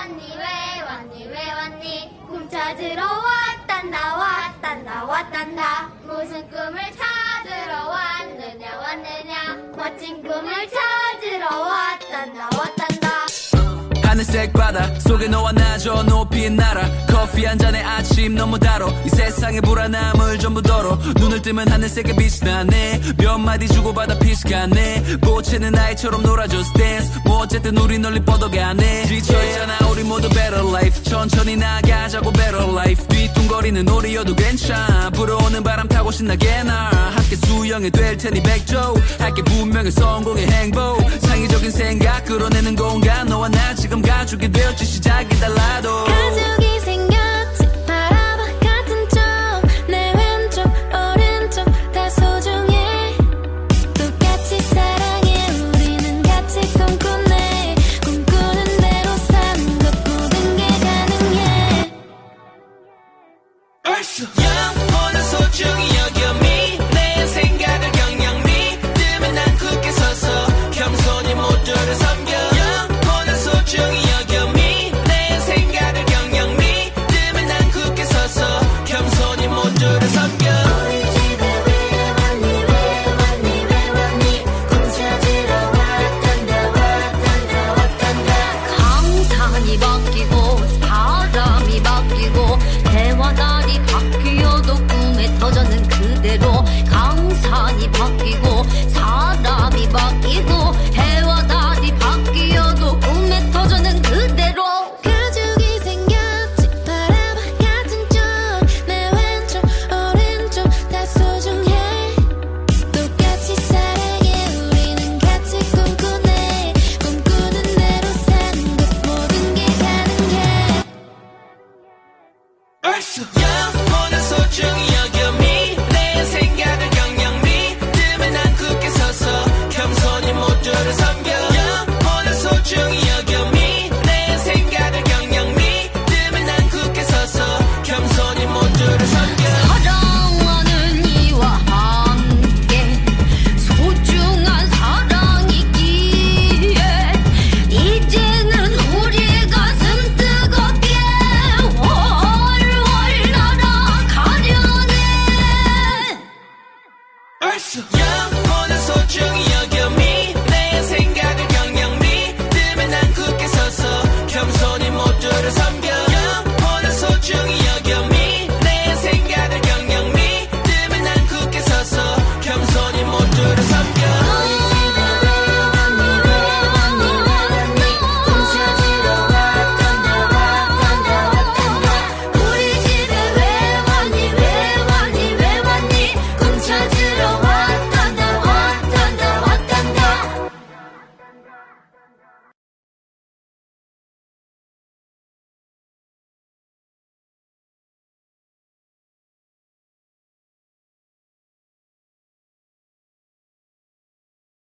왔니 왜 왔니 왜 왔니? 꿈 찾으러 왔단다 왔단다 왔단다. 무슨 꿈을 찾으러 왔느냐 왔느냐? 멋진 꿈을 찾으러 왔단다 왔단다. 하늘색 바다 속에 너와 나 저 높이 날아 커피 한 잔에 아침 너무 달아 이 세상의 불안함을 전부 덜어. 눈을 뜨면 하늘색의 빛이 나네. 몇 마디 주고받아 피식하네. 보채는 아이처럼 놀아줘 스탠스. 뭐 어쨌든 우리 널리 뻗어가네. 지쳐 life. 천천히 나가자고 better life. 뒤뚱거리는 우리여도 괜찮아. 불어오는 바람 타고 신나게 날 함께 수영이 될 테니 백조. 할게 분명히 성공의 행복 창의적인 생각 끌어내는 공간. 너와 나 지금 가족이 되었지. 시작이 달라도 벌써 영원한 소중히 영원한 소중히